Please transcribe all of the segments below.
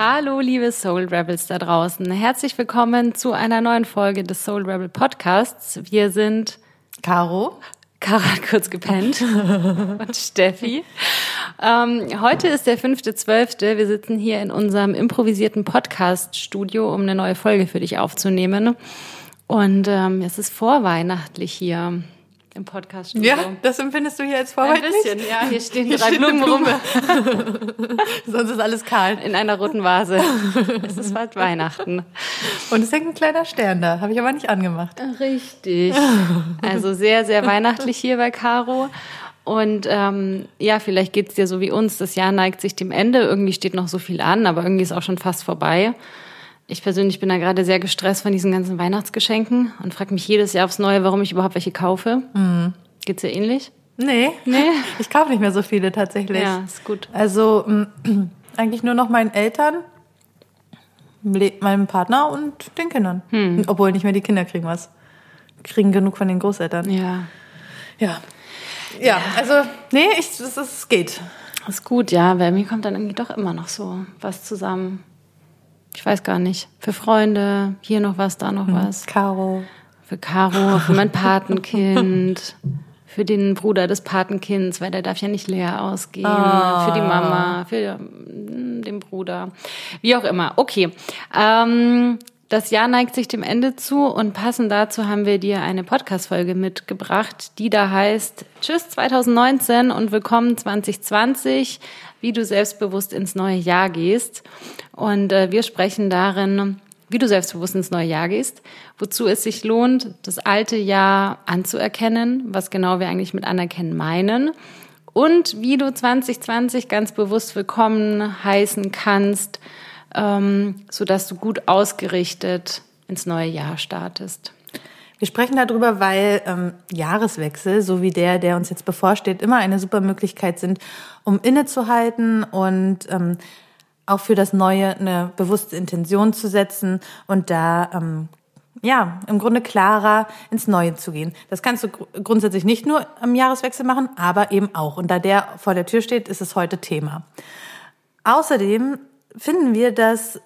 Hallo, liebe Soul Rebels da draußen. Herzlich willkommen zu einer neuen Folge des Soul Rebel Podcasts. Wir sind Caro. Caro hat kurz gepennt und Steffi. Ähm, heute ist der 5.12. Wir sitzen hier in unserem improvisierten Podcast-Studio, um eine neue Folge für dich aufzunehmen. Und ähm, es ist vorweihnachtlich hier im Podcast. -Studio. Ja, das empfindest du hier als vorweihnachtlich? Ein bisschen, ja. Hier stehen hier drei Blumen rum. Sonst ist alles kalt. In einer roten Vase. es ist bald Weihnachten. Und es hängt ein kleiner Stern da. Habe ich aber nicht angemacht. Richtig. Also sehr, sehr weihnachtlich hier bei Caro. Und ähm, ja, vielleicht geht's dir so wie uns. Das Jahr neigt sich dem Ende. Irgendwie steht noch so viel an, aber irgendwie ist auch schon fast vorbei. Ich persönlich bin da gerade sehr gestresst von diesen ganzen Weihnachtsgeschenken und frage mich jedes Jahr aufs Neue, warum ich überhaupt welche kaufe. Mhm. Geht's dir ähnlich? Nee. Nee? Ich kaufe nicht mehr so viele tatsächlich. Ja, ist gut. Also eigentlich nur noch meinen Eltern, meinem Partner und den Kindern. Hm. Obwohl nicht mehr die Kinder kriegen was. Kriegen genug von den Großeltern. Ja. Ja. Ja, also, nee, ich, es, es geht. Ist gut, ja. Bei mir kommt dann irgendwie doch immer noch so was zusammen ich weiß gar nicht, für Freunde, hier noch was, da noch was. Caro. Für Caro, für mein Patenkind, für den Bruder des Patenkinds, weil der darf ja nicht leer ausgehen, oh. für die Mama, für mm, den Bruder, wie auch immer. Okay, ähm, das Jahr neigt sich dem Ende zu und passend dazu haben wir dir eine Podcast-Folge mitgebracht, die da heißt Tschüss 2019 und Willkommen 2020 wie du selbstbewusst ins neue Jahr gehst. Und äh, wir sprechen darin, wie du selbstbewusst ins neue Jahr gehst, wozu es sich lohnt, das alte Jahr anzuerkennen, was genau wir eigentlich mit anerkennen meinen und wie du 2020 ganz bewusst willkommen heißen kannst, ähm, sodass du gut ausgerichtet ins neue Jahr startest. Wir sprechen darüber, weil ähm, Jahreswechsel, so wie der, der uns jetzt bevorsteht, immer eine super Möglichkeit sind, um innezuhalten und ähm, auch für das Neue eine bewusste Intention zu setzen und da ähm, ja, im Grunde klarer ins Neue zu gehen. Das kannst du gr grundsätzlich nicht nur am Jahreswechsel machen, aber eben auch. Und da der vor der Tür steht, ist es heute Thema. Außerdem finden wir, dass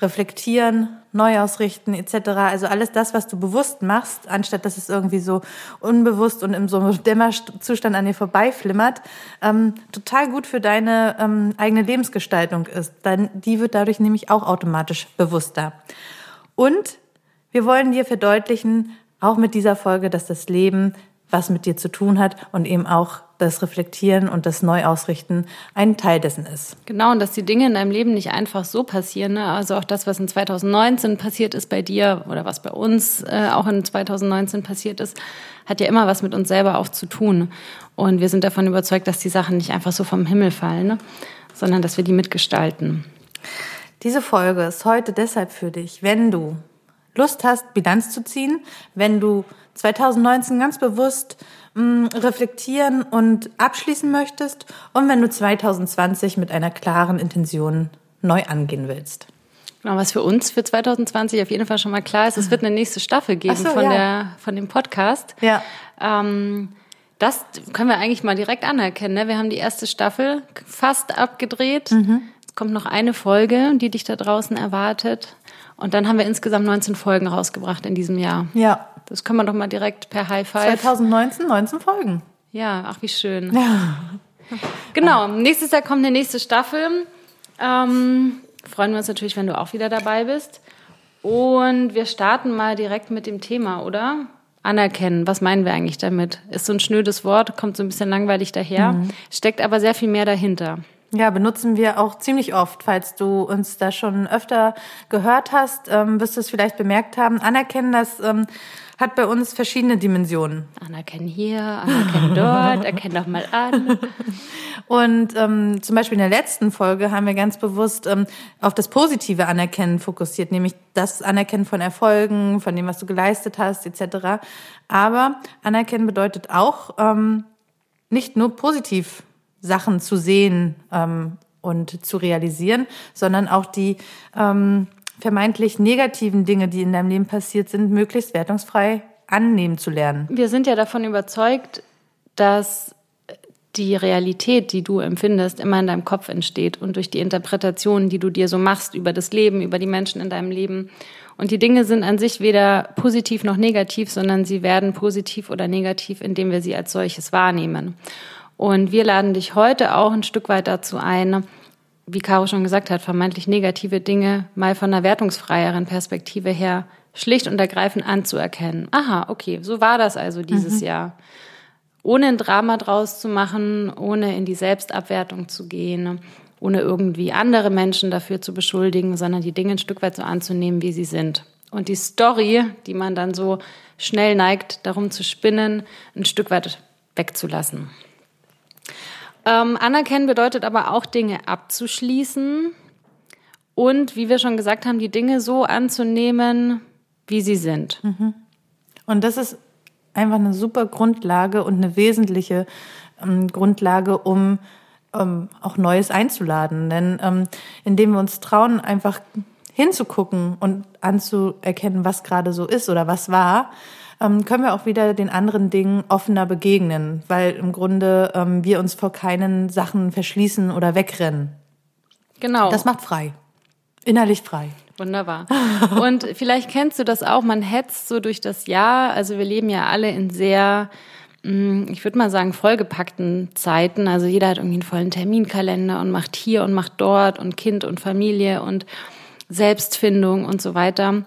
reflektieren, neu ausrichten etc. Also alles das, was du bewusst machst, anstatt dass es irgendwie so unbewusst und in so einem Dämmerzustand an dir vorbeiflimmert, ähm, total gut für deine ähm, eigene Lebensgestaltung ist. Dann, die wird dadurch nämlich auch automatisch bewusster. Und wir wollen dir verdeutlichen, auch mit dieser Folge, dass das Leben was mit dir zu tun hat und eben auch das Reflektieren und das Neuausrichten ein Teil dessen ist. Genau, und dass die Dinge in deinem Leben nicht einfach so passieren. Ne? Also auch das, was in 2019 passiert ist bei dir oder was bei uns äh, auch in 2019 passiert ist, hat ja immer was mit uns selber auch zu tun. Und wir sind davon überzeugt, dass die Sachen nicht einfach so vom Himmel fallen, ne? sondern dass wir die mitgestalten. Diese Folge ist heute deshalb für dich, wenn du Lust hast, Bilanz zu ziehen, wenn du 2019 ganz bewusst mh, mm, reflektieren und abschließen möchtest und wenn du 2020 mit einer klaren Intention neu angehen willst. Genau, was für uns für 2020 auf jeden Fall schon mal klar ist, es wird eine nächste Staffel geben so, von, ja. der, von dem Podcast. Ja. Ähm, das können wir eigentlich mal direkt anerkennen. Ne? Wir haben die erste Staffel fast abgedreht. Mhm. Es kommt noch eine Folge, die dich da draußen erwartet. Und dann haben wir insgesamt 19 Folgen rausgebracht in diesem Jahr. Ja. Das können wir doch mal direkt per High Five. 2019, 19 Folgen. Ja, ach wie schön. Ja. Genau, nächstes Jahr kommt eine nächste Staffel. Ähm, freuen wir uns natürlich, wenn du auch wieder dabei bist. Und wir starten mal direkt mit dem Thema, oder? Anerkennen, was meinen wir eigentlich damit? Ist so ein schnödes Wort, kommt so ein bisschen langweilig daher, mhm. steckt aber sehr viel mehr dahinter. Ja, benutzen wir auch ziemlich oft. Falls du uns da schon öfter gehört hast, ähm, wirst du es vielleicht bemerkt haben. Anerkennen, das ähm, hat bei uns verschiedene Dimensionen. Anerkennen hier, anerkennen dort, erkennen doch mal an. Und ähm, zum Beispiel in der letzten Folge haben wir ganz bewusst ähm, auf das positive Anerkennen fokussiert, nämlich das Anerkennen von Erfolgen, von dem, was du geleistet hast, etc. Aber Anerkennen bedeutet auch ähm, nicht nur positiv Sachen zu sehen ähm, und zu realisieren, sondern auch die ähm, vermeintlich negativen Dinge, die in deinem Leben passiert sind, möglichst wertungsfrei annehmen zu lernen. Wir sind ja davon überzeugt, dass die Realität, die du empfindest, immer in deinem Kopf entsteht und durch die Interpretationen, die du dir so machst über das Leben, über die Menschen in deinem Leben. Und die Dinge sind an sich weder positiv noch negativ, sondern sie werden positiv oder negativ, indem wir sie als solches wahrnehmen. Und wir laden dich heute auch ein Stück weit dazu ein, wie Caro schon gesagt hat, vermeintlich negative Dinge mal von einer wertungsfreieren Perspektive her schlicht und ergreifend anzuerkennen. Aha, okay, so war das also dieses mhm. Jahr ohne ein Drama draus zu machen, ohne in die Selbstabwertung zu gehen, ohne irgendwie andere Menschen dafür zu beschuldigen, sondern die Dinge ein Stück weit so anzunehmen, wie sie sind. Und die Story, die man dann so schnell neigt, darum zu spinnen, ein Stück weit wegzulassen. Ähm, anerkennen bedeutet aber auch Dinge abzuschließen und, wie wir schon gesagt haben, die Dinge so anzunehmen, wie sie sind. Mhm. Und das ist einfach eine super Grundlage und eine wesentliche ähm, Grundlage, um ähm, auch Neues einzuladen. Denn ähm, indem wir uns trauen, einfach hinzugucken und anzuerkennen, was gerade so ist oder was war, ähm, können wir auch wieder den anderen Dingen offener begegnen, weil im Grunde ähm, wir uns vor keinen Sachen verschließen oder wegrennen. Genau. Das macht frei. Innerlich frei. Wunderbar. Und vielleicht kennst du das auch, man hetzt so durch das Jahr. Also wir leben ja alle in sehr, mm, ich würde mal sagen, vollgepackten Zeiten. Also jeder hat irgendwie einen vollen Terminkalender und macht hier und macht dort und Kind und Familie und Selbstfindung und so weiter.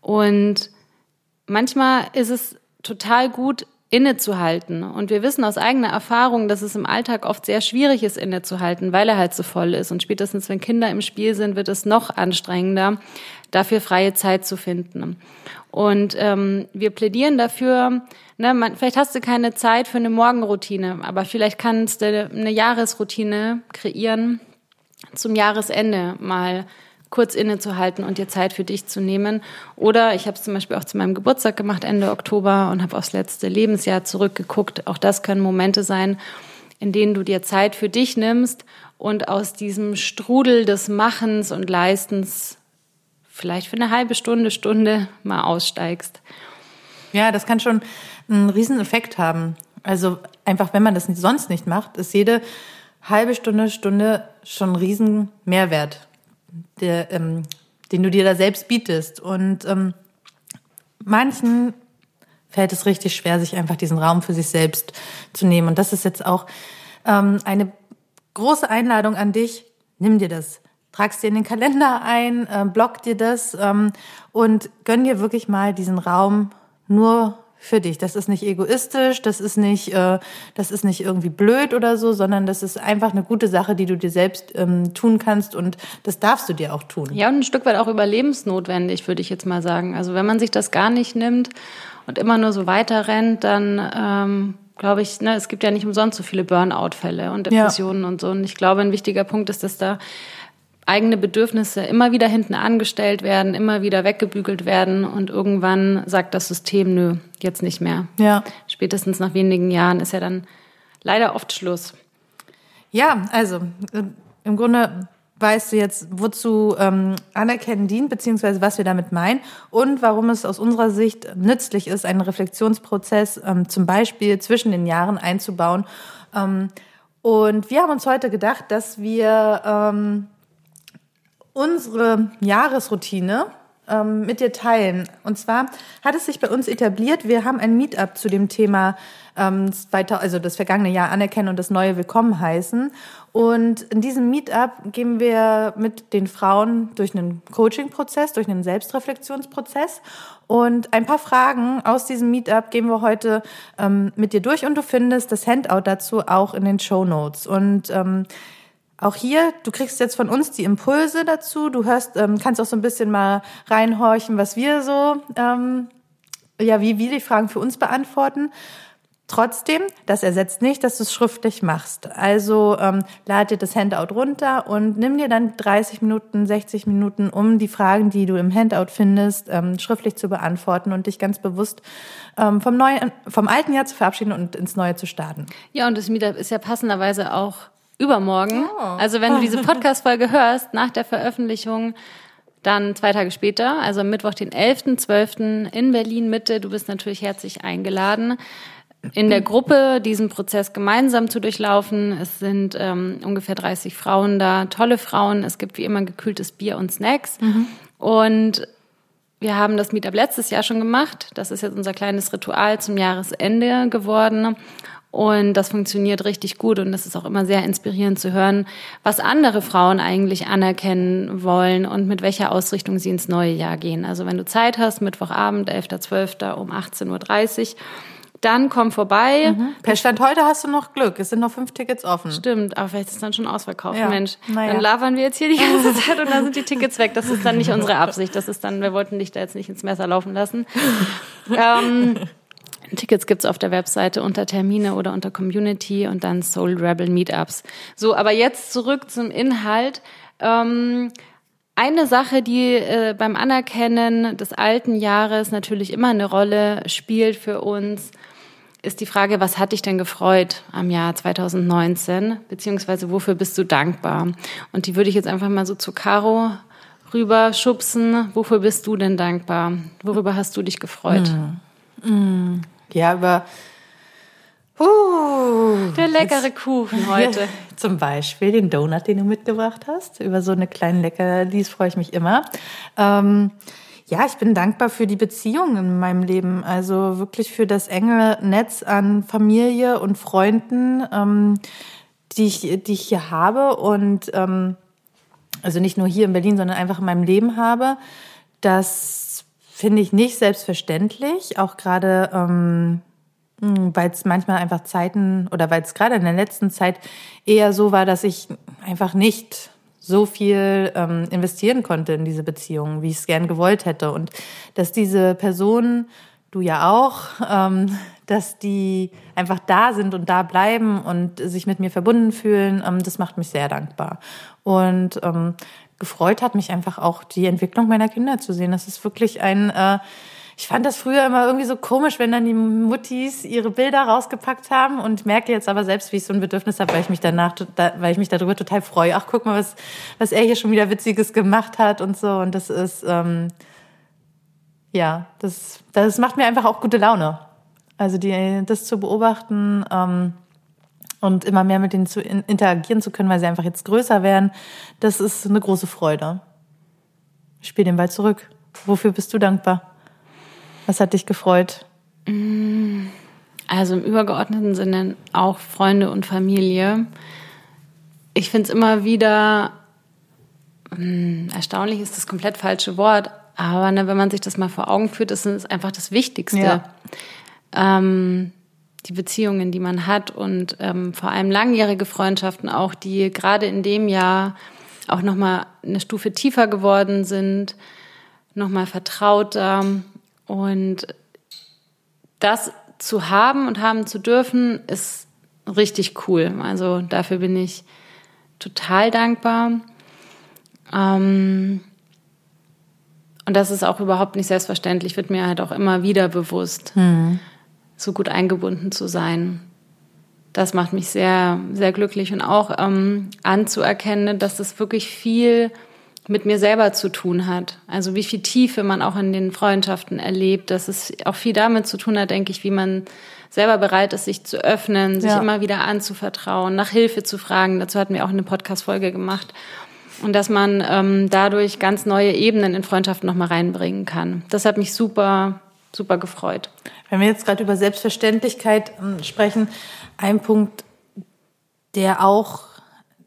Und manchmal ist es total gut, innezuhalten. Und wir wissen aus eigener Erfahrung, dass es im Alltag oft sehr schwierig ist, innezuhalten, weil er halt so voll ist. Und spätestens, wenn Kinder im Spiel sind, wird es noch anstrengender, dafür freie Zeit zu finden. Und ähm, wir plädieren dafür, ne, man, vielleicht hast du keine Zeit für eine Morgenroutine, aber vielleicht kannst du eine Jahresroutine kreieren, zum Jahresende mal kurz innezuhalten und dir Zeit für dich zu nehmen. Oder ich habe es zum Beispiel auch zu meinem Geburtstag gemacht, Ende Oktober, und habe aufs letzte Lebensjahr zurückgeguckt. Auch das können Momente sein, in denen du dir Zeit für dich nimmst und aus diesem Strudel des Machens und Leistens vielleicht für eine halbe Stunde, Stunde mal aussteigst. Ja, das kann schon einen riesen Effekt haben. Also einfach, wenn man das sonst nicht macht, ist jede halbe Stunde, Stunde schon ein riesen Mehrwert der, ähm, den du dir da selbst bietest. Und ähm, manchen fällt es richtig schwer, sich einfach diesen Raum für sich selbst zu nehmen. Und das ist jetzt auch ähm, eine große Einladung an dich. Nimm dir das. Tragst dir in den Kalender ein, äh, block dir das ähm, und gönn dir wirklich mal diesen Raum nur für dich. Das ist nicht egoistisch, das ist nicht, äh, das ist nicht irgendwie blöd oder so, sondern das ist einfach eine gute Sache, die du dir selbst ähm, tun kannst und das darfst du dir auch tun. Ja, und ein Stück weit auch überlebensnotwendig, würde ich jetzt mal sagen. Also wenn man sich das gar nicht nimmt und immer nur so weiter rennt, dann ähm, glaube ich, ne, es gibt ja nicht umsonst so viele Burnout-Fälle und Depressionen ja. und so. Und ich glaube, ein wichtiger Punkt ist, dass da eigene Bedürfnisse immer wieder hinten angestellt werden, immer wieder weggebügelt werden und irgendwann sagt das System, nö, jetzt nicht mehr. Ja. Spätestens nach wenigen Jahren ist ja dann leider oft Schluss. Ja, also äh, im Grunde weißt du jetzt, wozu ähm, Anerkennen dient, beziehungsweise was wir damit meinen und warum es aus unserer Sicht nützlich ist, einen Reflexionsprozess ähm, zum Beispiel zwischen den Jahren einzubauen. Ähm, und wir haben uns heute gedacht, dass wir ähm, unsere Jahresroutine ähm, mit dir teilen. Und zwar hat es sich bei uns etabliert, wir haben ein Meetup zu dem Thema ähm, weiter, also das vergangene Jahr anerkennen und das neue Willkommen heißen. Und in diesem Meetup gehen wir mit den Frauen durch einen Coaching-Prozess, durch einen Selbstreflexionsprozess. Und ein paar Fragen aus diesem Meetup gehen wir heute ähm, mit dir durch und du findest das Handout dazu auch in den Show Notes. Und ähm, auch hier, du kriegst jetzt von uns die Impulse dazu. Du hörst, ähm, kannst auch so ein bisschen mal reinhorchen, was wir so, ähm, ja, wie wir die Fragen für uns beantworten. Trotzdem, das ersetzt nicht, dass du es schriftlich machst. Also ähm, lad dir das Handout runter und nimm dir dann 30 Minuten, 60 Minuten, um die Fragen, die du im Handout findest, ähm, schriftlich zu beantworten und dich ganz bewusst ähm, vom, neuen, vom alten Jahr zu verabschieden und ins neue zu starten. Ja, und das ist ja passenderweise auch übermorgen. Oh. Also wenn du diese Podcast-Folge hörst, nach der Veröffentlichung, Dann zwei Tage später, also am Mittwoch, den 11.12. in Berlin Mitte. Du bist natürlich herzlich eingeladen in der Gruppe diesen Prozess gemeinsam zu durchlaufen. Es sind ähm, ungefähr 30 Frauen da, tolle Frauen. Es gibt wie immer gekühltes Bier und Snacks. Mhm. Und wir haben das Meetup letztes Jahr schon gemacht. Das ist jetzt unser kleines Ritual zum Jahresende geworden. Und das funktioniert richtig gut und es ist auch immer sehr inspirierend zu hören, was andere Frauen eigentlich anerkennen wollen und mit welcher Ausrichtung sie ins neue Jahr gehen. Also wenn du Zeit hast, Mittwochabend, 11.12. um 18.30 Uhr, dann komm vorbei. Mhm. Per Stand heute hast du noch Glück. Es sind noch fünf Tickets offen. Stimmt, aber vielleicht ist es dann schon ausverkauft. Ja. Mensch, naja. dann labern wir jetzt hier die ganze Zeit und dann sind die Tickets weg. Das ist dann nicht unsere Absicht. Das ist dann, wir wollten dich da jetzt nicht ins Messer laufen lassen. ähm, Tickets gibt's auf der Webseite unter Termine oder unter Community und dann Soul Rebel Meetups. So, aber jetzt zurück zum Inhalt. Ähm, eine Sache, die äh, beim Anerkennen des alten Jahres natürlich immer eine Rolle spielt für uns, ist die Frage, was hat dich denn gefreut am Jahr 2019? Beziehungsweise wofür bist du dankbar? Und die würde ich jetzt einfach mal so zu Caro rüberschubsen. Wofür bist du denn dankbar? Worüber hast du dich gefreut? Mm. Mm. Ja, über uh, der leckere jetzt, Kuchen heute. Ja, zum Beispiel den Donut, den du mitgebracht hast. Über so eine kleine Leckerlis freue ich mich immer. Ähm, ja, ich bin dankbar für die Beziehungen in meinem Leben. Also wirklich für das enge Netz an Familie und Freunden, ähm, die, ich, die ich hier habe. Und ähm, also nicht nur hier in Berlin, sondern einfach in meinem Leben habe. Das finde ich nicht selbstverständlich. Auch gerade ähm, hm, weil es manchmal einfach Zeiten oder weil es gerade in der letzten Zeit eher so war, dass ich einfach nicht so viel ähm, investieren konnte in diese Beziehung, wie ich es gern gewollt hätte. Und dass diese Personen, du ja auch, ähm, dass die einfach da sind und da bleiben und sich mit mir verbunden fühlen, ähm, das macht mich sehr dankbar. Und ähm, gefreut hat mich einfach auch die Entwicklung meiner Kinder zu sehen. Das ist wirklich ein äh, ich fand das früher immer irgendwie so komisch, wenn dann die Muttis ihre Bilder rausgepackt haben und merke jetzt aber selbst, wie ich so ein Bedürfnis habe, weil ich mich danach, weil ich mich darüber total freue. Ach, guck mal, was, was er hier schon wieder Witziges gemacht hat und so. Und das ist, ähm, ja, das, das macht mir einfach auch gute Laune. Also die, das zu beobachten ähm, und immer mehr mit denen zu interagieren zu können, weil sie einfach jetzt größer werden, das ist eine große Freude. Ich spiele den Ball zurück. Wofür bist du dankbar? Was hat dich gefreut? Also im übergeordneten Sinne auch Freunde und Familie. Ich finde es immer wieder hm, erstaunlich ist das komplett falsche Wort, aber ne, wenn man sich das mal vor Augen führt, ist es einfach das Wichtigste. Ja. Ähm, die Beziehungen, die man hat und ähm, vor allem langjährige Freundschaften auch, die gerade in dem Jahr auch nochmal eine Stufe tiefer geworden sind, nochmal vertrauter. Und das zu haben und haben zu dürfen, ist richtig cool. Also dafür bin ich total dankbar. Ähm und das ist auch überhaupt nicht selbstverständlich, wird mir halt auch immer wieder bewusst, mhm. So gut eingebunden zu sein. Das macht mich sehr, sehr glücklich und auch ähm, anzuerkennen, dass es wirklich viel mit mir selber zu tun hat. Also wie viel Tiefe man auch in den Freundschaften erlebt, dass es auch viel damit zu tun hat, denke ich, wie man selber bereit ist, sich zu öffnen, sich ja. immer wieder anzuvertrauen, nach Hilfe zu fragen. Dazu hatten wir auch eine Podcast-Folge gemacht. Und dass man ähm, dadurch ganz neue Ebenen in Freundschaften nochmal reinbringen kann. Das hat mich super, super gefreut. Wenn wir jetzt gerade über Selbstverständlichkeit ähm, sprechen, ein Punkt, der auch,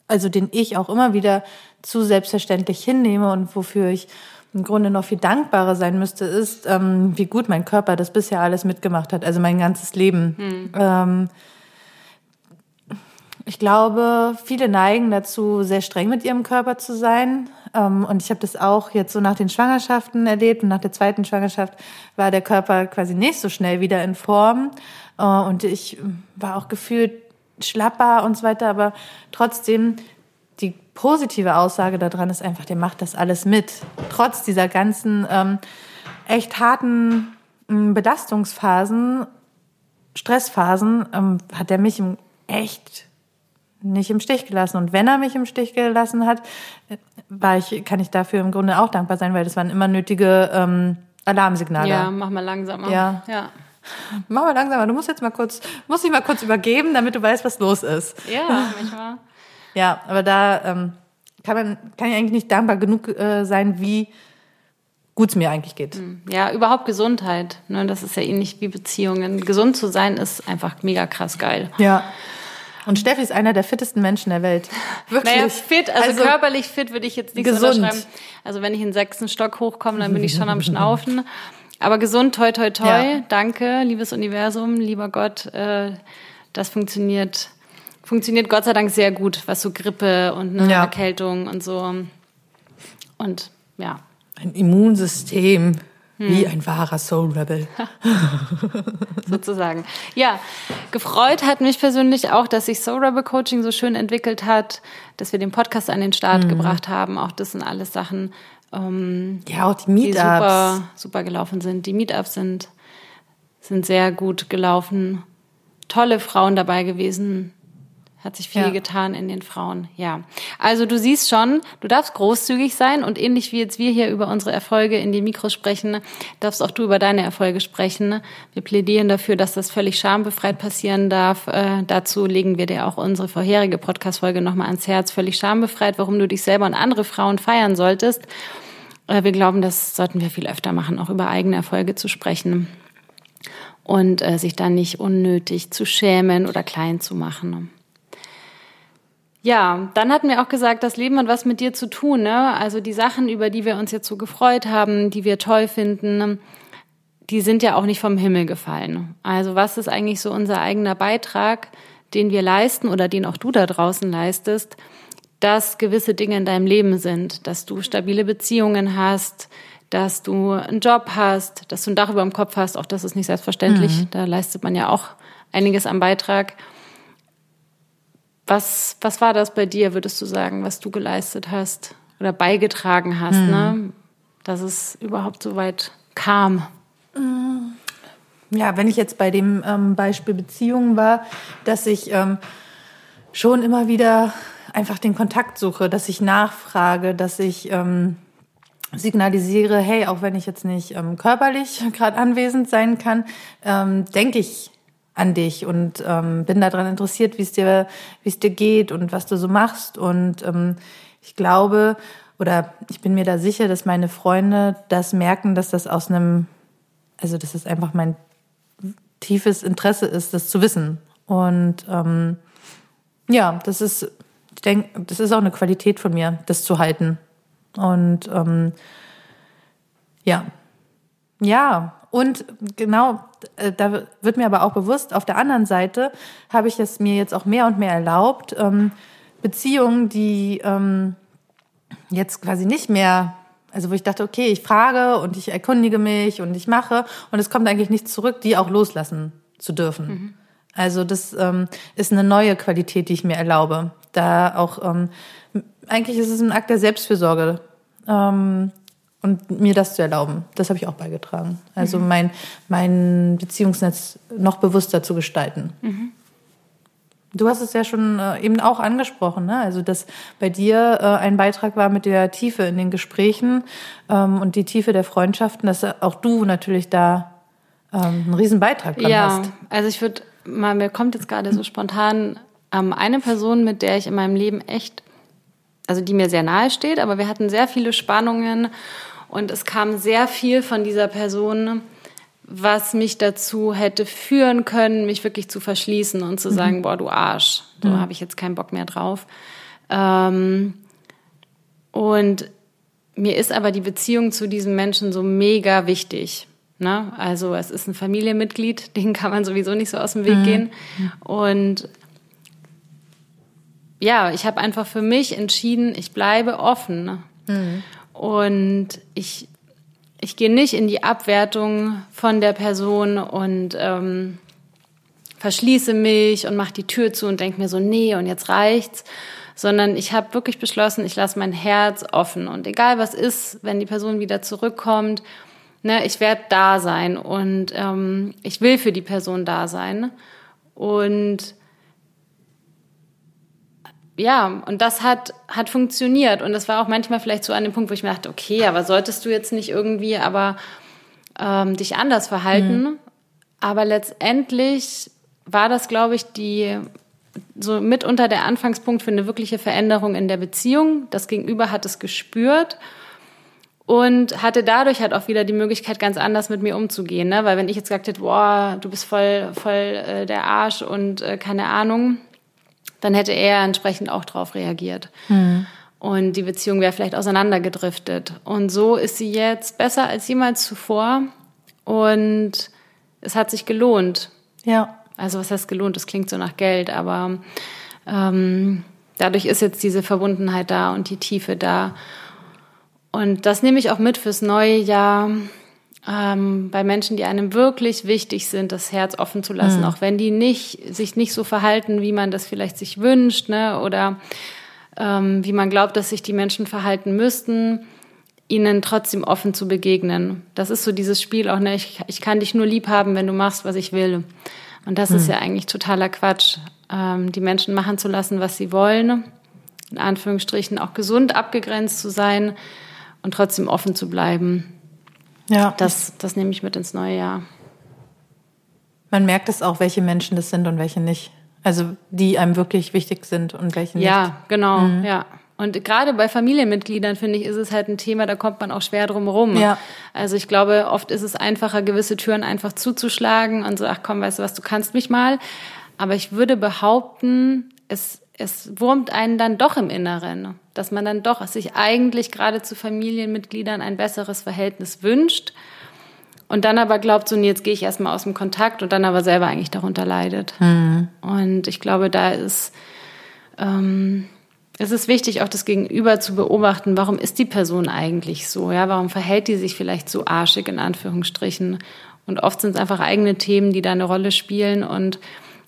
also den ich auch immer wieder zu selbstverständlich hinnehme und wofür ich im Grunde noch viel dankbarer sein müsste, ist, ähm, wie gut mein Körper das bisher alles mitgemacht hat, also mein ganzes Leben. Hm. Ähm, ich glaube, viele neigen dazu, sehr streng mit ihrem Körper zu sein. Ähm, und ich habe das auch jetzt so nach den Schwangerschaften erlebt. Und nach der zweiten Schwangerschaft war der Körper quasi nicht so schnell wieder in Form. Äh, und ich war auch gefühlt schlapper und so weiter. Aber trotzdem die positive Aussage daran ist einfach, der macht das alles mit. Trotz dieser ganzen ähm, echt harten Belastungsphasen, Stressphasen, ähm, hat er mich echt nicht im Stich gelassen. Und wenn er mich im Stich gelassen hat, war ich, kann ich dafür im Grunde auch dankbar sein, weil das waren immer nötige ähm, Alarmsignale. Ja, mach mal langsamer. Ja. ja. Mach mal langsamer. Du musst jetzt mal kurz, musst dich mal kurz übergeben, damit du weißt, was los ist. Ja, manchmal. Ja, aber da ähm, kann man, kann ich eigentlich nicht dankbar genug äh, sein, wie gut es mir eigentlich geht. Ja, überhaupt Gesundheit. Ne? Das ist ja ähnlich wie Beziehungen. Gesund zu sein ist einfach mega krass geil. Ja. Und Steffi ist einer der fittesten Menschen der Welt. Wirklich. Naja, fit, also, Also, körperlich fit würde ich jetzt nicht gesund. Also wenn ich in den sechsten Stock hochkomme, dann bin ich schon am Schnaufen. Aber gesund, toi, toi, toi. Ja. Danke, liebes Universum, lieber Gott. Äh, das funktioniert, funktioniert Gott sei Dank sehr gut, was so Grippe und ne, Ja. Erkältung und so. Und ja, Ein Immunsystem, wie ein wahrer Soul Rebel. sozusagen. Ja, gefreut hat mich persönlich auch, dass sich Soul Rebel Coaching so schön entwickelt hat, dass wir den Podcast an den Start Mhm. gebracht haben. Auch das sind alles Sachen, ähm, Ja, auch die die super, super gelaufen sind. Die Meetups sind, sind sehr gut gelaufen. Tolle Frauen dabei gewesen. Hat sich viel Ja. getan in den Frauen. Ja. Also du siehst schon, du darfst großzügig sein und ähnlich wie jetzt wir hier über unsere Erfolge in die Mikros sprechen, darfst auch du über deine Erfolge sprechen. Wir plädieren dafür, dass das völlig schambefreit passieren darf. Äh, dazu legen wir dir auch unsere vorherige Podcast-Folge nochmal ans Herz. Völlig schambefreit, warum du dich selber und andere Frauen feiern solltest. Äh, Wir glauben, das sollten wir viel öfter machen, auch über eigene Erfolge zu sprechen und äh, sich dann nicht unnötig zu schämen oder klein zu machen. Ja, dann hatten wir auch gesagt, das Leben hat was mit dir zu tun. Ne? Also die Sachen, über die wir uns jetzt so gefreut haben, die wir toll finden, die sind ja auch nicht vom Himmel gefallen. Also was ist eigentlich so unser eigener Beitrag, den wir leisten oder den auch du da draußen leistest, dass gewisse Dinge in deinem Leben sind, dass du stabile Beziehungen hast, dass du einen Job hast, dass du ein Dach über dem Kopf hast. Auch das ist nicht selbstverständlich. Da leistet man ja auch einiges am Beitrag. Was, was war das bei dir, würdest du sagen, was du geleistet hast oder beigetragen hast, ne? dass es überhaupt so weit kam? Ja, wenn ich jetzt bei dem ähm, Beispiel Beziehungen war, dass ich ähm, schon immer wieder einfach den Kontakt suche, dass ich nachfrage, dass ich ähm, signalisiere, hey, auch wenn ich jetzt nicht ähm, körperlich gerade anwesend sein kann, ähm, denke ich an dich und ähm, bin daran interessiert, wie es dir, wie es dir geht und was du so machst. Und ähm, ich glaube oder ich bin mir da sicher, dass meine Freunde das merken, dass das aus einem, also dass es einfach mein tiefes Interesse ist, das zu wissen. Und ähm, ja, das ist, ich denke, das ist auch eine Qualität von mir, das zu halten. Und ähm, ja, ja, und genau, äh, da wird mir aber auch bewusst, auf der anderen Seite habe ich es mir jetzt auch mehr und mehr erlaubt, ähm, Beziehungen, die ähm, jetzt quasi nicht mehr, also wo ich dachte, okay, ich frage und ich erkundige mich und ich mache und es kommt eigentlich nichts zurück, die auch loslassen zu dürfen. Also das ähm, ist eine neue Qualität, die ich mir erlaube. Da auch, ähm, eigentlich ist es ein Akt der Selbstfürsorge. Ähm, und mir das zu erlauben, das habe ich auch beigetragen. Also mein, mein Beziehungsnetz noch bewusster zu gestalten. Du hast es ja schon äh, eben auch angesprochen, ne? also dass bei dir äh, ein Beitrag war mit der Tiefe in den Gesprächen ähm, und die Tiefe der Freundschaften, dass auch du natürlich da ähm, einen riesen Beitrag dran Ja, hast. also ich würde mal, mir kommt jetzt gerade so spontan ähm, eine Person, mit der ich in meinem Leben echt, also die mir sehr nahe steht, aber wir hatten sehr viele Spannungen und es kam sehr viel von dieser Person, was mich dazu hätte führen können, mich wirklich zu verschließen und zu sagen, boah, du Arsch, so habe ich jetzt keinen Bock mehr drauf. Ähm, und mir ist aber die Beziehung zu diesem Menschen so mega wichtig. Ne? Also es ist ein Familienmitglied, den kann man sowieso nicht so aus dem Weg gehen. Und ja, ich habe einfach für mich entschieden, ich bleibe offen. Ne? Und ich, ich gehe nicht in die Abwertung von der Person und ähm, verschließe mich und mache die Tür zu und denke mir so, nee, und jetzt reicht's. Sondern ich habe wirklich beschlossen, ich lasse mein Herz offen. Und egal was ist, wenn die Person wieder zurückkommt, ne, ich werde da sein und ähm, ich will für die Person da sein. Und ja, und das hat, hat funktioniert. Und das war auch manchmal vielleicht so an dem Punkt, wo ich mir dachte, okay, aber solltest du jetzt nicht irgendwie aber ähm, dich anders verhalten? Mhm. Aber letztendlich war das, glaube ich, die so mitunter der Anfangspunkt für eine wirkliche Veränderung in der Beziehung. Das Gegenüber hat es gespürt und hatte dadurch halt auch wieder die Möglichkeit, ganz anders mit mir umzugehen. Ne? Weil wenn ich jetzt gesagt hätte, boah, du bist voll, voll äh, der Arsch und äh, keine Ahnung, dann hätte er entsprechend auch drauf reagiert. Mhm. Und die Beziehung wäre vielleicht auseinandergedriftet. Und so ist sie jetzt besser als jemals zuvor. Und es hat sich gelohnt. Ja. Also was heißt gelohnt? Das klingt so nach Geld, aber ähm, dadurch ist jetzt diese Verbundenheit da und die Tiefe da. Und das nehme ich auch mit fürs neue Jahr ähm, bei Menschen, die einem wirklich wichtig sind, das Herz offen zu lassen, mhm. auch wenn die nicht, sich nicht so verhalten, wie man das vielleicht sich wünscht, ne? oder ähm, wie man glaubt, dass sich die Menschen verhalten müssten, ihnen trotzdem offen zu begegnen. Das ist so dieses Spiel auch, ne? ich, ich kann dich nur lieb haben, wenn du machst, was ich will. Und das mhm. ist ja eigentlich totaler Quatsch, ähm, die Menschen machen zu lassen, was sie wollen, in Anführungsstrichen auch gesund abgegrenzt zu sein und trotzdem offen zu bleiben. Ja. Das, das nehme ich mit ins neue Jahr. Man merkt es auch, welche Menschen das sind und welche nicht. Also die einem wirklich wichtig sind und welche nicht. Ja, genau, mhm. ja. Und gerade bei Familienmitgliedern, finde ich, ist es halt ein Thema, da kommt man auch schwer drum rum. Ja. Also ich glaube, oft ist es einfacher, gewisse Türen einfach zuzuschlagen und so, ach komm, weißt du was, du kannst mich mal. Aber ich würde behaupten, es, es wurmt einen dann doch im Inneren dass man dann doch sich eigentlich gerade zu Familienmitgliedern ein besseres Verhältnis wünscht und dann aber glaubt, so, nee, jetzt gehe ich erstmal aus dem Kontakt und dann aber selber eigentlich darunter leidet. Mhm. Und ich glaube, da ist, ähm, es ist wichtig, auch das Gegenüber zu beobachten, warum ist die Person eigentlich so? Ja, warum verhält die sich vielleicht so arschig in Anführungsstrichen? Und oft sind es einfach eigene Themen, die da eine Rolle spielen und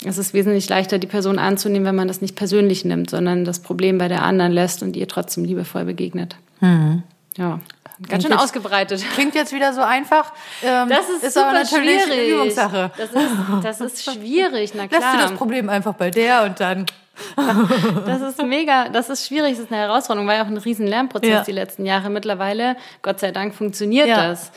es ist wesentlich leichter, die Person anzunehmen, wenn man das nicht persönlich nimmt, sondern das Problem bei der anderen lässt und ihr trotzdem liebevoll begegnet. Mhm. Ja. Ganz schön jetzt, ausgebreitet. Klingt jetzt wieder so einfach. Ähm, das ist, ist aber natürlich schwierig. eine Übungssache. Das ist, das ist schwierig, na klar. Lass dir das Problem einfach bei der und dann. Das ist mega, das ist schwierig, das ist eine Herausforderung, war ja auch ein riesen Lernprozess ja. die letzten Jahre. Mittlerweile, Gott sei Dank, funktioniert ja. das.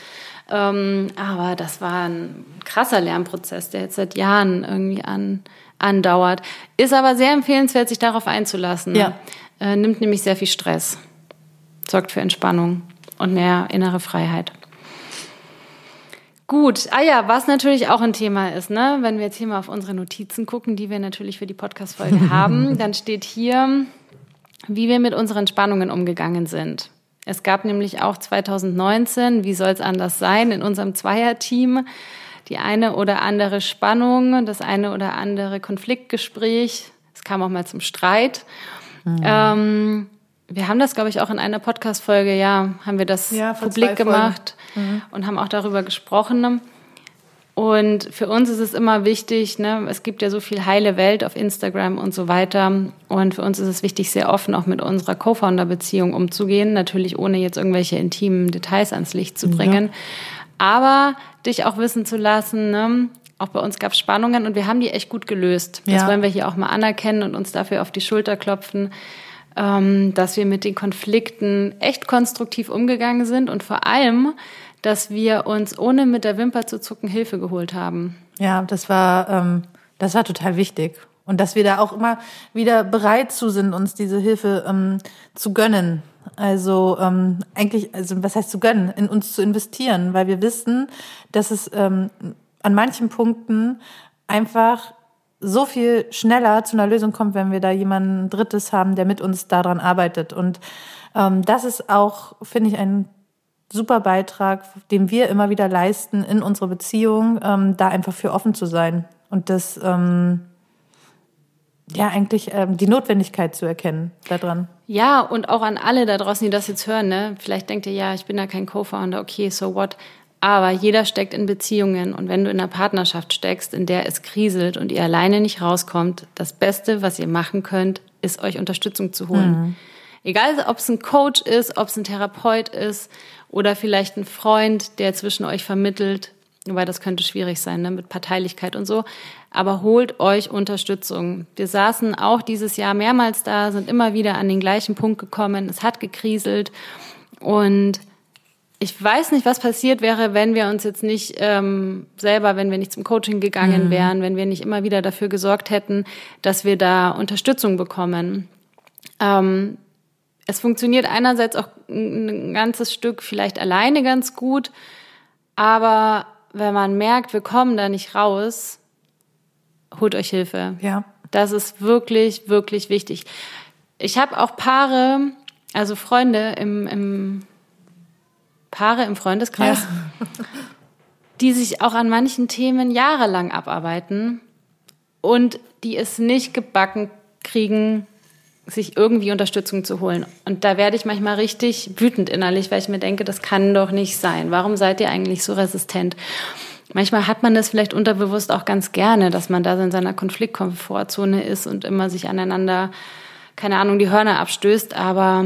Ähm, aber das war ein krasser Lernprozess, der jetzt seit Jahren irgendwie an, andauert. Ist aber sehr empfehlenswert, sich darauf einzulassen. Ja. Äh, nimmt nämlich sehr viel Stress, sorgt für Entspannung und mehr innere Freiheit. Gut, ah ja, was natürlich auch ein Thema ist, ne? Wenn wir jetzt hier mal auf unsere Notizen gucken, die wir natürlich für die Podcast-Folge haben, dann steht hier, wie wir mit unseren Spannungen umgegangen sind. Es gab nämlich auch 2019, wie soll es anders sein, in unserem Zweierteam die eine oder andere Spannung, das eine oder andere Konfliktgespräch. Es kam auch mal zum Streit. Mhm. Ähm, wir haben das, glaube ich, auch in einer Podcast-Folge, ja, haben wir das ja, publik gemacht mhm. und haben auch darüber gesprochen. Und für uns ist es immer wichtig, ne, es gibt ja so viel heile Welt auf Instagram und so weiter. Und für uns ist es wichtig, sehr offen auch mit unserer Co-Founder-Beziehung umzugehen. Natürlich ohne jetzt irgendwelche intimen Details ans Licht zu bringen. Ja. Aber dich auch wissen zu lassen, ne, auch bei uns gab es Spannungen und wir haben die echt gut gelöst. Das ja. wollen wir hier auch mal anerkennen und uns dafür auf die Schulter klopfen, ähm, dass wir mit den Konflikten echt konstruktiv umgegangen sind und vor allem dass wir uns ohne mit der Wimper zu zucken Hilfe geholt haben. Ja, das war, ähm, das war total wichtig. Und dass wir da auch immer wieder bereit zu sind, uns diese Hilfe ähm, zu gönnen. Also ähm, eigentlich, also was heißt zu gönnen? In uns zu investieren, weil wir wissen, dass es ähm, an manchen Punkten einfach so viel schneller zu einer Lösung kommt, wenn wir da jemanden Drittes haben, der mit uns daran arbeitet. Und ähm, das ist auch, finde ich, ein super Beitrag, den wir immer wieder leisten in unserer Beziehung, ähm, da einfach für offen zu sein und das ähm, ja eigentlich ähm, die Notwendigkeit zu erkennen daran. Ja, und auch an alle da draußen, die das jetzt hören, ne? Vielleicht denkt ihr, ja, ich bin da kein Co-Founder, okay, so what? Aber jeder steckt in Beziehungen und wenn du in einer Partnerschaft steckst, in der es kriselt und ihr alleine nicht rauskommt, das Beste, was ihr machen könnt, ist euch Unterstützung zu holen. Mhm. Egal, ob es ein Coach ist, ob es ein Therapeut ist oder vielleicht ein Freund, der zwischen euch vermittelt. Wobei das könnte schwierig sein, ne, mit Parteilichkeit und so. Aber holt euch Unterstützung. Wir saßen auch dieses Jahr mehrmals da, sind immer wieder an den gleichen Punkt gekommen. Es hat gekriselt. Und ich weiß nicht, was passiert wäre, wenn wir uns jetzt nicht ähm, selber, wenn wir nicht zum Coaching gegangen mhm. wären, wenn wir nicht immer wieder dafür gesorgt hätten, dass wir da Unterstützung bekommen. Ähm, es funktioniert einerseits auch ein ganzes Stück vielleicht alleine ganz gut, aber wenn man merkt, wir kommen da nicht raus, holt euch Hilfe. Ja. Das ist wirklich, wirklich wichtig. Ich habe auch Paare, also Freunde im, im Paare im Freundeskreis, ja. die sich auch an manchen Themen jahrelang abarbeiten und die es nicht gebacken kriegen, sich irgendwie Unterstützung zu holen. Und da werde ich manchmal richtig wütend innerlich, weil ich mir denke, das kann doch nicht sein. Warum seid ihr eigentlich so resistent? Manchmal hat man das vielleicht unterbewusst auch ganz gerne, dass man da in seiner Konfliktkomfortzone ist und immer sich aneinander, keine Ahnung, die Hörner abstößt. Aber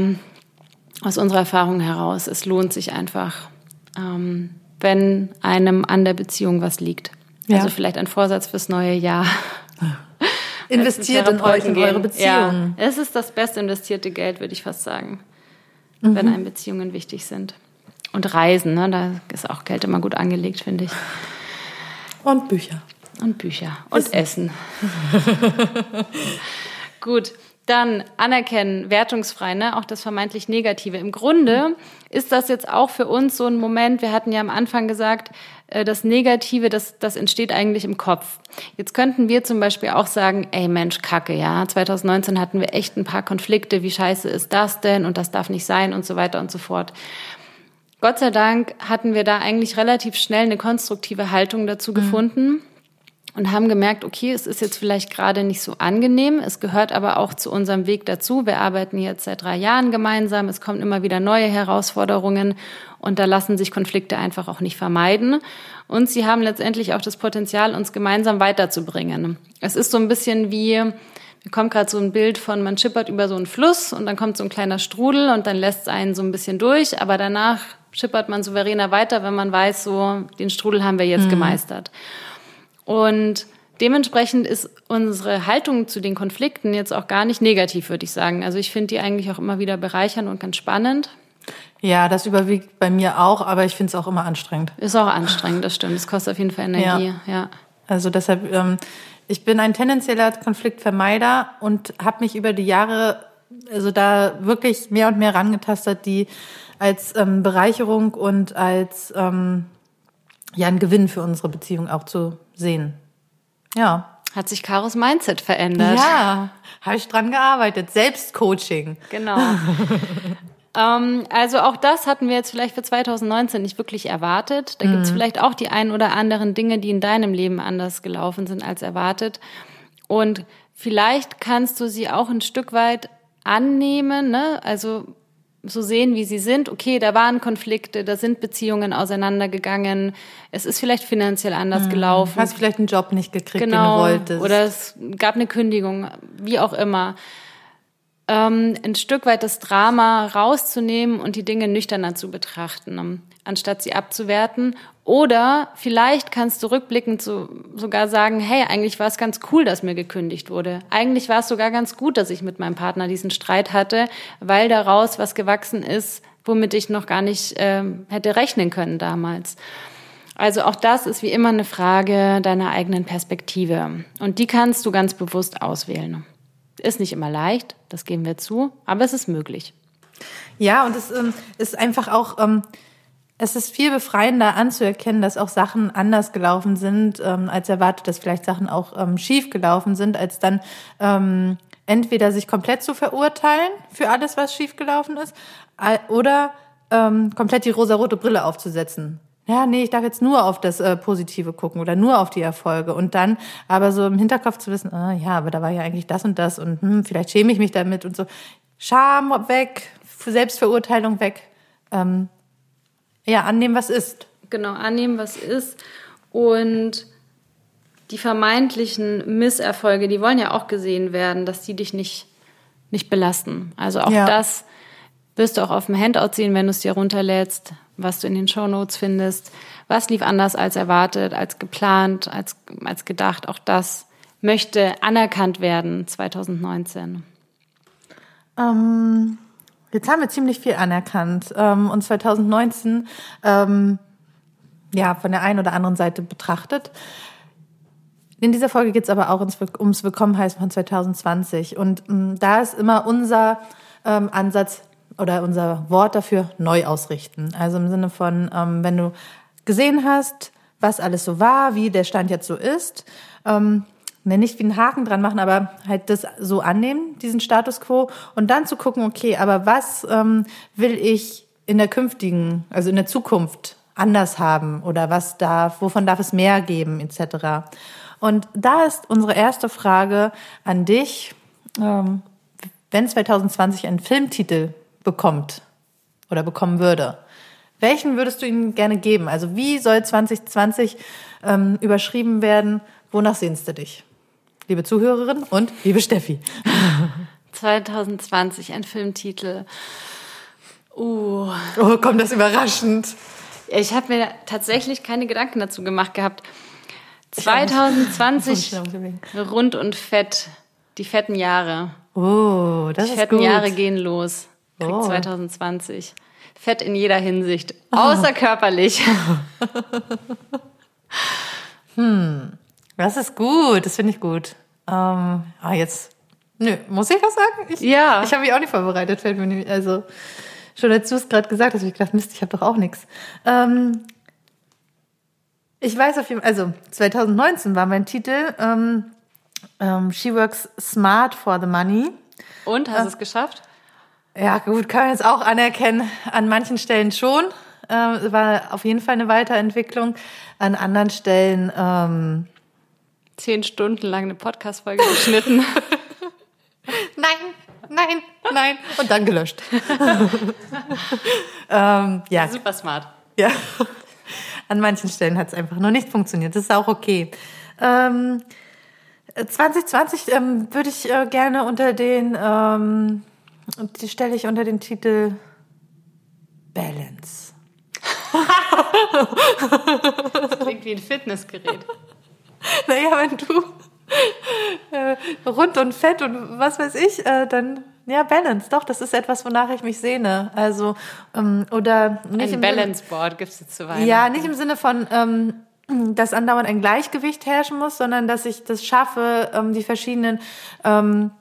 aus unserer Erfahrung heraus, es lohnt sich einfach, ähm, wenn einem an der Beziehung was liegt. Ja. Also vielleicht ein Vorsatz fürs neue Jahr. Investiert in euch, in eure Beziehung. Ja, es ist das best investierte Geld, würde ich fast sagen, mhm. wenn einem Beziehungen wichtig sind. Und Reisen, ne? da ist auch Geld immer gut angelegt, finde ich. Und Bücher. Und Bücher. Und Essen. gut. Dann anerkennen, wertungsfrei, ne? auch das vermeintlich Negative. Im Grunde ist das jetzt auch für uns so ein Moment, wir hatten ja am Anfang gesagt, das Negative, das, das entsteht eigentlich im Kopf. Jetzt könnten wir zum Beispiel auch sagen, ey Mensch, Kacke, ja, 2019 hatten wir echt ein paar Konflikte, wie scheiße ist das denn und das darf nicht sein und so weiter und so fort. Gott sei Dank hatten wir da eigentlich relativ schnell eine konstruktive Haltung dazu mhm. gefunden und haben gemerkt, okay, es ist jetzt vielleicht gerade nicht so angenehm, es gehört aber auch zu unserem Weg dazu. Wir arbeiten jetzt seit drei Jahren gemeinsam, es kommen immer wieder neue Herausforderungen und da lassen sich Konflikte einfach auch nicht vermeiden. Und sie haben letztendlich auch das Potenzial, uns gemeinsam weiterzubringen. Es ist so ein bisschen wie, mir kommt gerade so ein Bild von, man schippert über so einen Fluss und dann kommt so ein kleiner Strudel und dann lässt es einen so ein bisschen durch, aber danach schippert man souveräner weiter, wenn man weiß, so, den Strudel haben wir jetzt mhm. gemeistert. Und dementsprechend ist unsere Haltung zu den Konflikten jetzt auch gar nicht negativ, würde ich sagen. Also ich finde die eigentlich auch immer wieder bereichernd und ganz spannend. Ja, das überwiegt bei mir auch, aber ich finde es auch immer anstrengend. Ist auch anstrengend, das stimmt. Es kostet auf jeden Fall Energie, ja. ja. Also deshalb, ähm, ich bin ein tendenzieller Konfliktvermeider und habe mich über die Jahre also da wirklich mehr und mehr rangetastet, die als ähm, Bereicherung und als ähm, ja ein Gewinn für unsere Beziehung auch zu sehen. Ja. Hat sich Karos Mindset verändert? Ja, habe ich dran gearbeitet. Selbstcoaching. Genau. ähm, also auch das hatten wir jetzt vielleicht für 2019 nicht wirklich erwartet. Da mhm. gibt es vielleicht auch die ein oder anderen Dinge, die in deinem Leben anders gelaufen sind als erwartet. Und vielleicht kannst du sie auch ein Stück weit annehmen, ne? Also so sehen, wie sie sind. Okay, da waren Konflikte, da sind Beziehungen auseinandergegangen. Es ist vielleicht finanziell anders hm. gelaufen. Hast vielleicht einen Job nicht gekriegt, genau, den du wolltest. Oder es gab eine Kündigung, wie auch immer. Ähm, ein Stück weit das Drama rauszunehmen und die Dinge nüchterner zu betrachten, anstatt sie abzuwerten oder vielleicht kannst du rückblickend so, sogar sagen, hey, eigentlich war es ganz cool, dass mir gekündigt wurde. Eigentlich war es sogar ganz gut, dass ich mit meinem Partner diesen Streit hatte, weil daraus was gewachsen ist, womit ich noch gar nicht ähm, hätte rechnen können damals. Also auch das ist wie immer eine Frage deiner eigenen Perspektive. Und die kannst du ganz bewusst auswählen. Ist nicht immer leicht, das geben wir zu, aber es ist möglich. Ja, und es ähm, ist einfach auch... Ähm es ist viel befreiender anzuerkennen, dass auch Sachen anders gelaufen sind, ähm, als erwartet, dass vielleicht Sachen auch ähm, schief gelaufen sind, als dann ähm, entweder sich komplett zu verurteilen für alles, was schief gelaufen ist, oder ähm, komplett die rosarote Brille aufzusetzen. Ja, nee, ich darf jetzt nur auf das äh, Positive gucken oder nur auf die Erfolge und dann aber so im Hinterkopf zu wissen, ah, ja, aber da war ja eigentlich das und das und hm, vielleicht schäme ich mich damit und so. Scham weg, Selbstverurteilung weg. Ähm, ja, annehmen, was ist. Genau, annehmen, was ist. Und die vermeintlichen Misserfolge, die wollen ja auch gesehen werden, dass die dich nicht, nicht belasten. Also auch ja. das wirst du auch auf dem Handout sehen, wenn du es dir runterlädst. was du in den Show Notes findest. Was lief anders als erwartet, als geplant, als, als gedacht? Auch das möchte anerkannt werden 2019. Ähm, jetzt haben wir ziemlich viel anerkannt. Ähm, und 2019, ähm, ja, von der einen oder anderen Seite betrachtet. In dieser Folge geht es aber auch ums Willkommenheißen von 2020. Und ähm, da ist immer unser ähm, Ansatz oder unser Wort dafür neu ausrichten. Also im Sinne von, ähm, wenn du gesehen hast, was alles so war, wie der Stand jetzt so ist, ähm, ne, nicht wie einen Haken dran machen, aber halt das so annehmen, diesen Status quo, und dann zu gucken, okay, aber was ähm, will ich in der künftigen, also in der Zukunft anders haben oder was darf, wovon darf es mehr geben, etc. Und da ist unsere erste Frage an dich, ähm, wenn 2020 ein Filmtitel bekommt oder bekommen würde, welchen würdest du ihm gerne geben? Also wie soll 2020 ähm, überschrieben werden? Wonach sehnst du dich? Liebe Zuhörerin und liebe Steffi. 2020 ein Filmtitel. Uh. Oh, kommt das überraschend. Ich habe mir tatsächlich keine Gedanken dazu gemacht gehabt. 2020 rund und fett. Die fetten Jahre. Oh, das die ist fetten gut. Jahre gehen los. Krieg Oh. 2020. Fett in jeder Hinsicht. Außer körperlich. Das ist gut, das finde ich gut. Ähm, ah, jetzt. Nö, muss ich was sagen? Ich, Ja. Ich habe mich auch nicht vorbereitet, fällt mir nicht. Also, schon als du es gerade gesagt hast, habe ich gedacht, Mist, ich habe doch auch nichts. Ähm, ich weiß auf jeden Fall, also 2019 war mein Titel ähm, ähm, She Works Smart for the Money. Und, hast du es geschafft? Ja, gut, kann man jetzt auch anerkennen. An manchen Stellen schon. Es war auf jeden Fall eine Weiterentwicklung. An anderen Stellen, ähm, Zehn Stunden lang eine Podcast-Folge geschnitten. nein, nein, nein. Und dann gelöscht. ähm, ja, Super smart. ja. An manchen Stellen hat es einfach noch nicht funktioniert. Das ist auch okay. Ähm, 2020 ähm, würde ich äh, gerne unter den, ähm, die stelle ich unter den Titel Balance. Das klingt wie ein Fitnessgerät. Naja, wenn du äh, rund und fett und was weiß ich, äh, dann ja, Balance, doch, das ist etwas, wonach ich mich sehne. Also, ähm, oder nicht Ein im Balance Board gibt es jetzt zu Weihnachten. Ja, nicht im Sinne von, ähm, dass andauernd ein Gleichgewicht herrschen muss, sondern dass ich das schaffe, ähm, die verschiedenen ähm,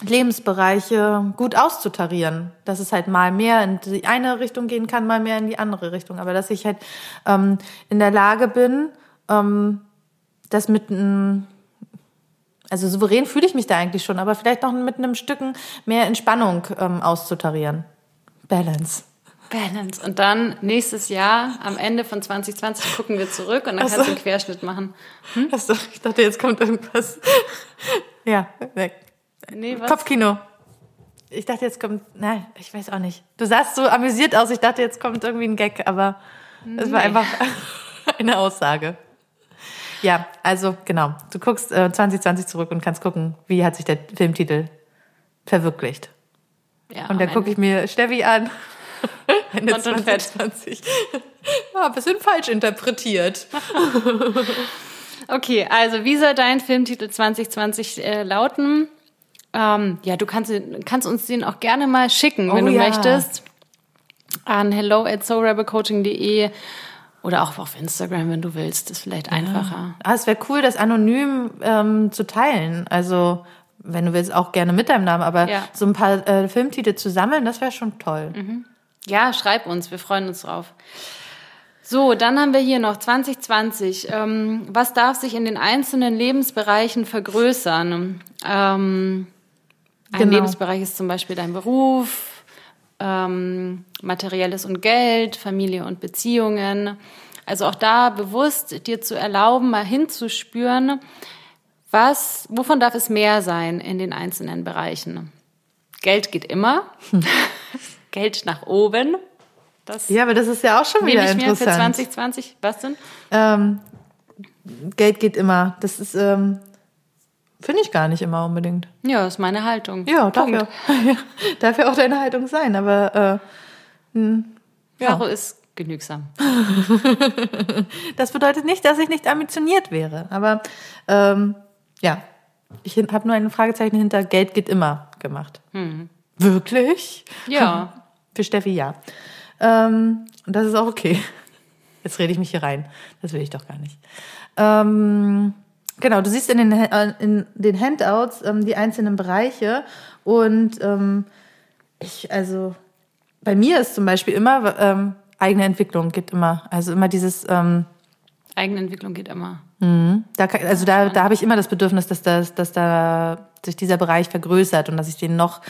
Lebensbereiche gut auszutarieren. Dass es halt mal mehr in die eine Richtung gehen kann, mal mehr in die andere Richtung. Aber dass ich halt ähm, in der Lage bin, ähm, das mit einem also souverän fühle ich mich da eigentlich schon, aber vielleicht noch mit einem Stücken mehr Entspannung ähm, auszutarieren. Balance. Balance. Und dann nächstes Jahr, am Ende von 2020, gucken wir zurück und dann kannst du einen Querschnitt machen. Achso, ich dachte, jetzt kommt irgendwas. ja, weg. Nee, was? Kopfkino. Ich dachte, jetzt kommt. Nein, ich weiß auch nicht. Du sahst so amüsiert aus. Ich dachte, jetzt kommt irgendwie ein Gag, aber es war Nee. einfach eine Aussage. Ja, also genau. Du guckst äh, 2020 zurück und kannst gucken, wie hat sich der Filmtitel verwirklicht. Ja, Und dann gucke ich mir Steffi an. Ende Und und fett. 2020. Ja, ein bisschen falsch interpretiert. Okay, also wie soll dein Filmtitel 2020 äh, lauten? Ähm, ja, du kannst, kannst uns den auch gerne mal schicken, wenn Oh du ja. möchtest. An hello at soulrebelcoaching.de oder auch auf Instagram, wenn du willst. Ist vielleicht einfacher. Ah, es wäre cool, das anonym ähm, zu teilen. Also, wenn du willst, auch gerne mit deinem Namen, aber Ja. so ein paar äh, Filmtitel zu sammeln, das wäre schon toll. Ja, schreib uns, wir freuen uns drauf. So, dann haben wir hier noch 2020. Ähm, was darf sich in den einzelnen Lebensbereichen vergrößern? Ähm, ein Genau. Lebensbereich ist zum Beispiel dein Beruf, ähm, Materielles und Geld, Familie und Beziehungen. Also auch da bewusst dir zu erlauben, mal hinzuspüren, was, wovon darf es mehr sein in den einzelnen Bereichen? Geld geht immer. Geld nach oben. Das Ja, aber das ist ja auch schon nehme wieder ich mir für interessant. 2020. Was denn? Ähm, Geld geht immer. Das ist, ähm, finde ich gar nicht immer unbedingt. Ja, das ist meine Haltung. Ja, darf Punkt. ja, ja, darf ja auch deine Haltung sein, aber äh, Caro ist genügsam. Das bedeutet nicht, dass ich nicht ambitioniert wäre. Aber ähm, ja, ich habe nur ein Fragezeichen hinter Geld geht immer gemacht. Wirklich? Ja. Für Steffi ja. Ähm, und das ist auch okay. Jetzt rede ich mich hier rein. Das will ich doch gar nicht. Ähm, genau, du siehst in den, äh, in den Handouts ähm, die einzelnen Bereiche und ähm, ich, also bei mir ist zum Beispiel immer ähm, eigene Entwicklung geht immer. Also immer dieses, ähm, Eigenentwicklung geht immer. da, kann- also da, da habe ich immer das Bedürfnis, dass, das, dass da sich dieser Bereich vergrößert und dass ich den noch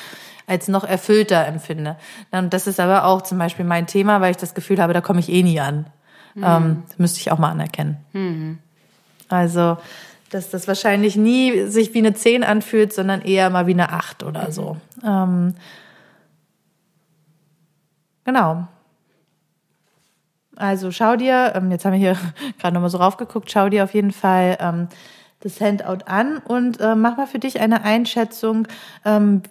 als noch erfüllter empfinde. Und das ist aber auch zum Beispiel mein Thema, weil ich das Gefühl habe, da komme ich eh nie an. Ähm, das müsste ich auch mal anerkennen. Also, dass das wahrscheinlich nie sich wie eine 10 anfühlt, sondern eher mal wie eine 8 oder so. Ähm, genau. Also schau dir, ähm, jetzt haben wir hier gerade nochmal so raufgeguckt, schau dir auf jeden Fall ähm, das Handout an und äh, mach mal für dich eine Einschätzung. Ähm,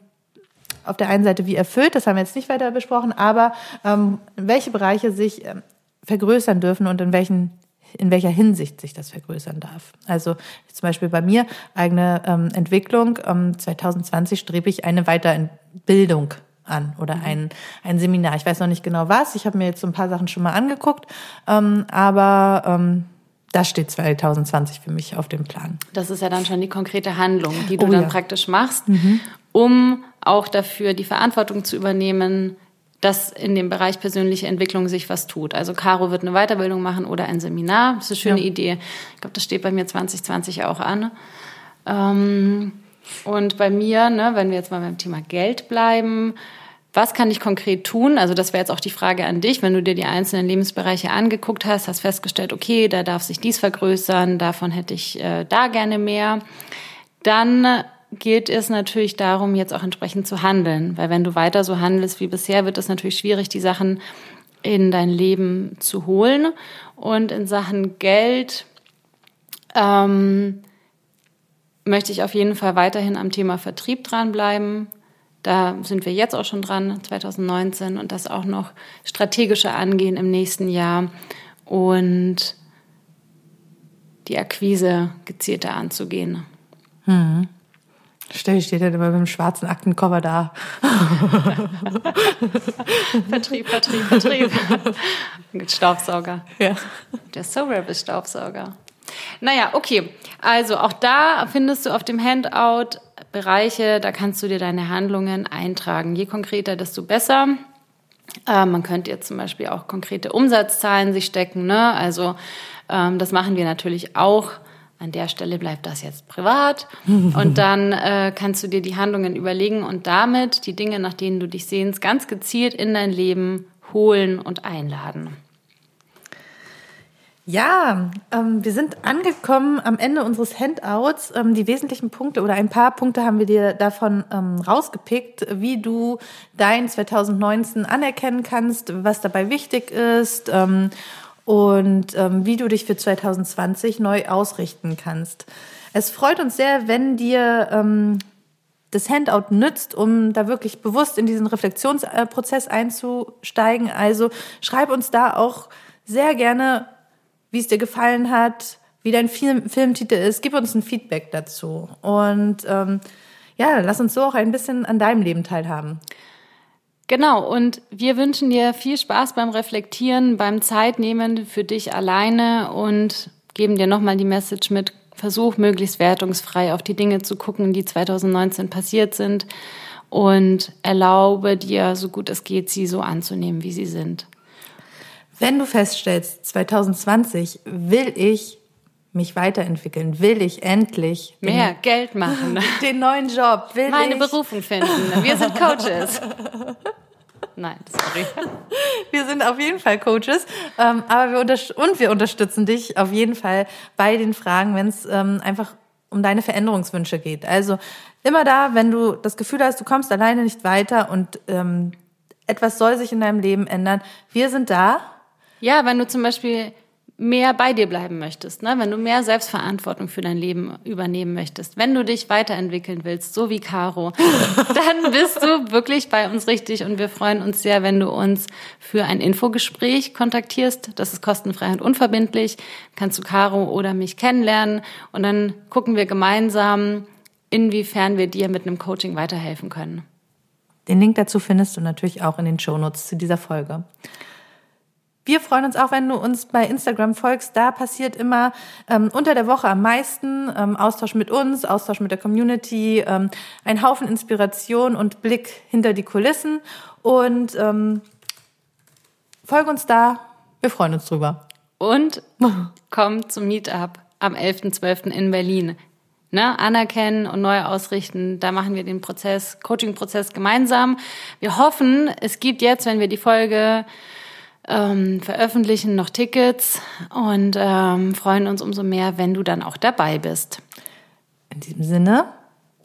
auf der einen Seite wie erfüllt, das haben wir jetzt nicht weiter besprochen, aber ähm, welche Bereiche sich ähm, vergrößern dürfen und in welchen in welcher Hinsicht sich das vergrößern darf. Also zum Beispiel bei mir eigene ähm, Entwicklung. Ähm, 2020 strebe ich eine Weiterbildung an oder ein, ein Seminar. Ich weiß noch nicht genau was. Ich habe mir jetzt so ein paar Sachen schon mal angeguckt, ähm, aber ähm, das steht 2020 für mich auf dem Plan. Das ist ja dann schon die konkrete Handlung, die du Oh dann ja. praktisch machst, um auch dafür die Verantwortung zu übernehmen, dass in dem Bereich persönliche Entwicklung sich was tut. Also Caro wird eine Weiterbildung machen oder ein Seminar. Das ist eine schöne Ja. Idee. Ich glaube, das steht bei mir 2020 auch an. Ähm, und bei mir, ne, wenn wir jetzt mal beim Thema Geld bleiben, was kann ich konkret tun? Also das wäre jetzt auch die Frage an dich, wenn du dir die einzelnen Lebensbereiche angeguckt hast, hast festgestellt, okay, da darf sich dies vergrößern, davon hätte ich äh, da gerne mehr. Dann gilt es natürlich darum, jetzt auch entsprechend zu handeln, weil wenn du weiter so handelst wie bisher, wird es natürlich schwierig, die Sachen in dein Leben zu holen. Und in Sachen Geld ähm, möchte ich auf jeden Fall weiterhin am Thema Vertrieb dranbleiben. Da sind wir jetzt auch schon dran, 2019, und das auch noch strategischer angehen im nächsten Jahr und die Akquise gezielter anzugehen. Stell steht dann immer mit dem schwarzen Aktencover da. Vertrieb, Vertrieb, Vertrieb. Mit Staubsauger. Ja. Der Soul-Staubsauger. Naja, okay. Also auch da findest du auf dem Handout Bereiche, da kannst du dir deine Handlungen eintragen. Je konkreter, desto besser. Äh, man könnte jetzt zum Beispiel auch konkrete Umsatzzahlen sich stecken. Ne? Also ähm, das machen wir natürlich auch. An der Stelle bleibt das jetzt privat. Und dann äh, kannst du dir die Handlungen überlegen und damit die Dinge, nach denen du dich sehnst, ganz gezielt in dein Leben holen und einladen. Ja, ähm, wir sind angekommen am Ende unseres Handouts. Ähm, die wesentlichen Punkte oder ein paar Punkte haben wir dir davon ähm, rausgepickt, wie du dein 2019 anerkennen kannst, was dabei wichtig ist ähm, und ähm, wie du dich für 2020 neu ausrichten kannst. Es freut uns sehr, wenn dir ähm, das Handout nützt, um da wirklich bewusst in diesen Reflexionsprozess einzusteigen. Also schreib uns da auch sehr gerne, wie es dir gefallen hat, wie dein Film, Filmtitel ist. Gib uns ein Feedback dazu. Und ähm, ja, lass uns so auch ein bisschen an deinem Leben teilhaben. Genau, und wir wünschen dir viel Spaß beim Reflektieren, beim Zeitnehmen für dich alleine und geben dir nochmal die Message mit, versuch möglichst wertungsfrei auf die Dinge zu gucken, die 2019 passiert sind und erlaube dir, so gut es geht, sie so anzunehmen, wie sie sind. Wenn du feststellst, 2020 will ich mich weiterentwickeln, will ich endlich den, Mehr Geld machen, den neuen Job, will meine ich Berufung finden. Wir sind Coaches. Nein, sorry. Wir sind auf jeden Fall Coaches, ähm, aber wir und wir unterstützen dich auf jeden Fall bei den Fragen, wenn es ähm, einfach um deine Veränderungswünsche geht. Also immer da, wenn du das Gefühl hast, du kommst alleine nicht weiter und ähm, etwas soll sich in deinem Leben ändern. Wir sind da. Ja, wenn du zum Beispiel mehr bei dir bleiben möchtest, ne? wenn du mehr Selbstverantwortung für dein Leben übernehmen möchtest, wenn du dich weiterentwickeln willst, so wie Caro, dann bist du wirklich bei uns richtig und wir freuen uns sehr, wenn du uns für ein Infogespräch kontaktierst. Das ist kostenfrei und unverbindlich. Kannst du Caro oder mich kennenlernen und dann gucken wir gemeinsam, inwiefern wir dir mit einem Coaching weiterhelfen können. Den Link dazu findest du natürlich auch in den Shownotes zu dieser Folge. Wir freuen uns auch, wenn du uns bei Instagram folgst. Da passiert immer ähm, unter der Woche am meisten ähm, Austausch mit uns, Austausch mit der Community, ähm, ein Haufen Inspiration und Blick hinter die Kulissen. Und ähm, folge uns da. Wir freuen uns drüber. Und komm zum Meetup am 11.12. in Berlin. Ne, anerkennen und neu ausrichten. Da machen wir den Prozess, Coaching-Prozess gemeinsam. Wir hoffen, es gibt jetzt, wenn wir die Folge ähm, veröffentlichen noch Tickets und ähm, freuen uns umso mehr, wenn du dann auch dabei bist. In diesem Sinne.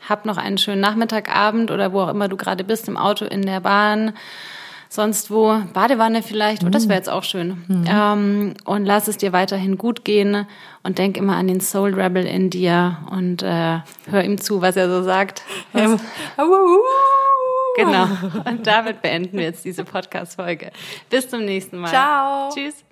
Hab noch einen schönen Nachmittag, Abend oder wo auch immer du gerade bist, im Auto, in der Bahn, sonst wo, Badewanne vielleicht, und das mhm. wäre jetzt auch schön. Mhm. Ähm, und lass es dir weiterhin gut gehen und denk immer an den Soul Rebel in dir und äh, hör ihm zu, was er so sagt. Was, Genau. Und damit beenden wir jetzt diese Podcast-Folge. Bis zum nächsten Mal. Ciao. Tschüss.